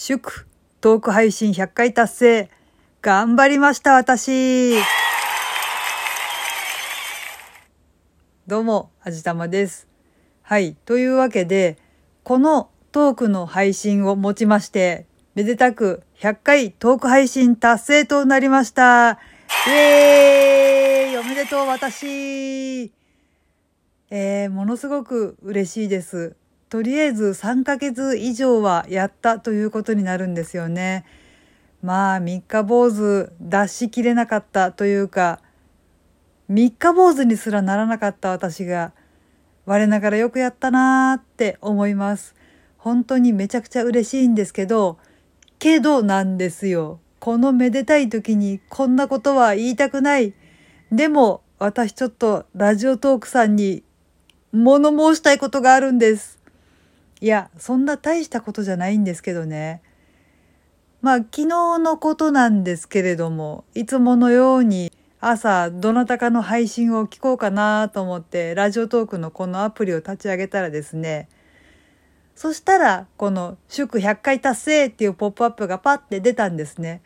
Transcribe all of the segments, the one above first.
祝トーク配信100回達成頑張りました私どうも、あじたまです。はい。というわけで、このトークの配信をもちまして、めでたく100回トーク配信達成となりました。イエーイおめでとう私えー、ものすごく嬉しいです。とりあえず3ヶ月以上はやったということになるんですよね。まあ、三日坊主出しきれなかったというか、三日坊主にすらならなかった私が、我ながらよくやったなーって思います。本当にめちゃくちゃ嬉しいんですけど、けどなんですよ。このめでたい時にこんなことは言いたくない。でも、私ちょっとラジオトークさんに物申したいことがあるんです。いや、そんな大したことじゃないんですけどね。まあ、昨日のことなんですけれども、いつものように朝、どなたかの配信を聞こうかなと思って、ラジオトークのこのアプリを立ち上げたらですね、そしたら、この祝100回達成っていうポップアップがパッて出たんですね。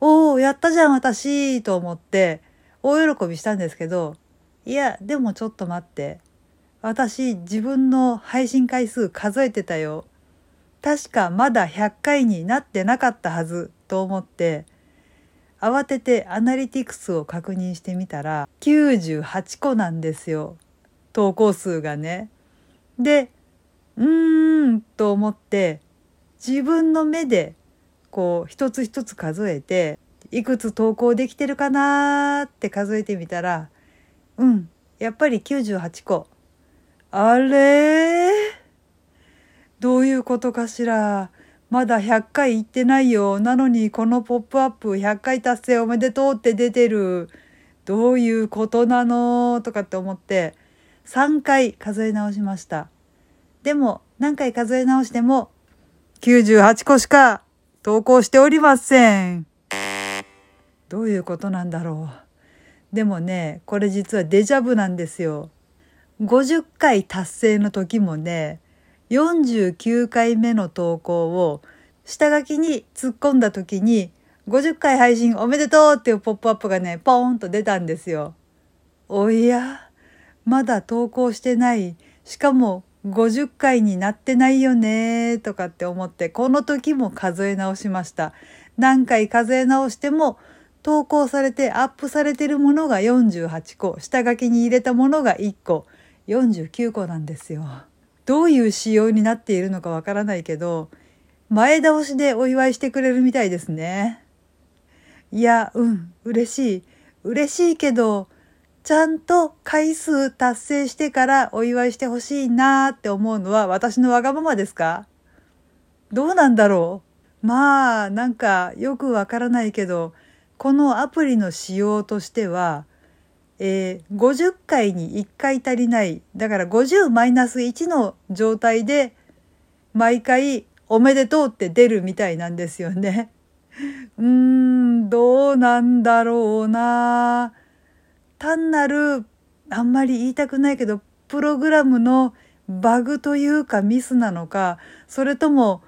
おー、やったじゃん、私と思って、大喜びしたんですけど、いや、でもちょっと待って。私、自分の配信回数数えてたよ。確かまだ100回になってなかったはずと思って、慌ててアナリティクスを確認してみたら、98個なんですよ。投稿数がね。で、うーんと思って、自分の目で、こう、一つ一つ数えて、いくつ投稿できてるかなーって数えてみたら、うん、やっぱり98個。あれ？どういうことかしら？まだ100回行ってないよ。なのにこのポップアップ100回達成おめでとうって出てる。どういうことなの？とかって思って3回数え直しました。でも何回数え直しても98個しか投稿しておりません。どういうことなんだろう。でもね、これ実はデジャブなんですよ。50回達成の時もね、49回目の投稿を下書きに突っ込んだ時に50回配信おめでとうっていうポップアップがね、ポーンと出たんですよ。おや、まだ投稿してない。しかも50回になってないよねとかって思って、この時も数え直しました。何回数え直しても投稿されてアップされてるものが48個、下書きに入れたものが1個、49個なんですよ。どういう仕様になっているのかわからないけど、前倒しでお祝いしてくれるみたいですね。いや、うん、嬉しい。嬉しいけど、ちゃんと回数達成してからお祝いしてほしいなーって思うのは私のわがままですか？どうなんだろう？まあ、なんかよくわからないけど、このアプリの仕様としては、えー、50回に1回足りない。だから50マイナス1の状態で毎回おめでとうって出るみたいなんですよね。うーん、どうなんだろうな。単なる、あんまり言いたくないけど、プログラムのバグというかミスなのか、それとも、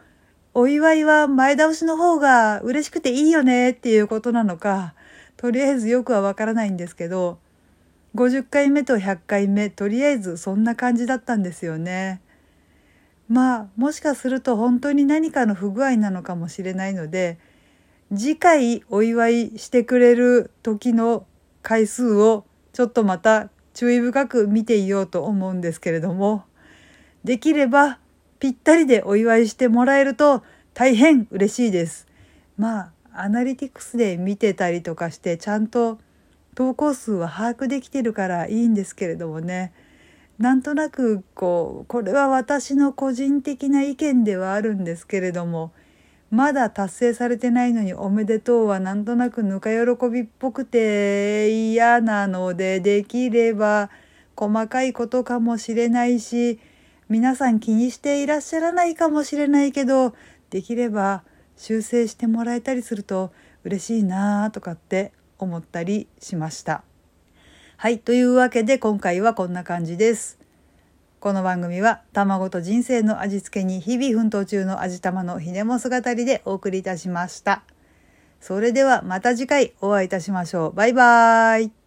お祝いは前倒しの方が嬉しくていいよねっていうことなのか、とりあえずよくはわからないんですけど、50回目と100回目とりあえずそんな感じだったんですよね。まあもしかすると本当に何かの不具合なのかもしれないので次回お祝いしてくれる時の回数をちょっとまた注意深く見ていようと思うんですけれどもできればぴったりでお祝いしてもらえると大変嬉しいです。まあアナリティクスで見てたりとかしてちゃんと投稿数は把握できてるからいいんですけれどもね。なんとなくこうこれは私の個人的な意見ではあるんですけれどもまだ達成されてないのにおめでとうはなんとなくぬか喜びっぽくて嫌なのでできれば細かいことかもしれないし皆さん気にしていらっしゃらないかもしれないけどできれば修正してもらえたりすると嬉しいなとかって思ったりしました。はい。というわけで今回はこんな感じです。この番組は卵と人生の味付けに日々奮闘中の味玉のひねも姿りでお送りいたしました。それではまた次回お会いいたしましょう。バイバーイ。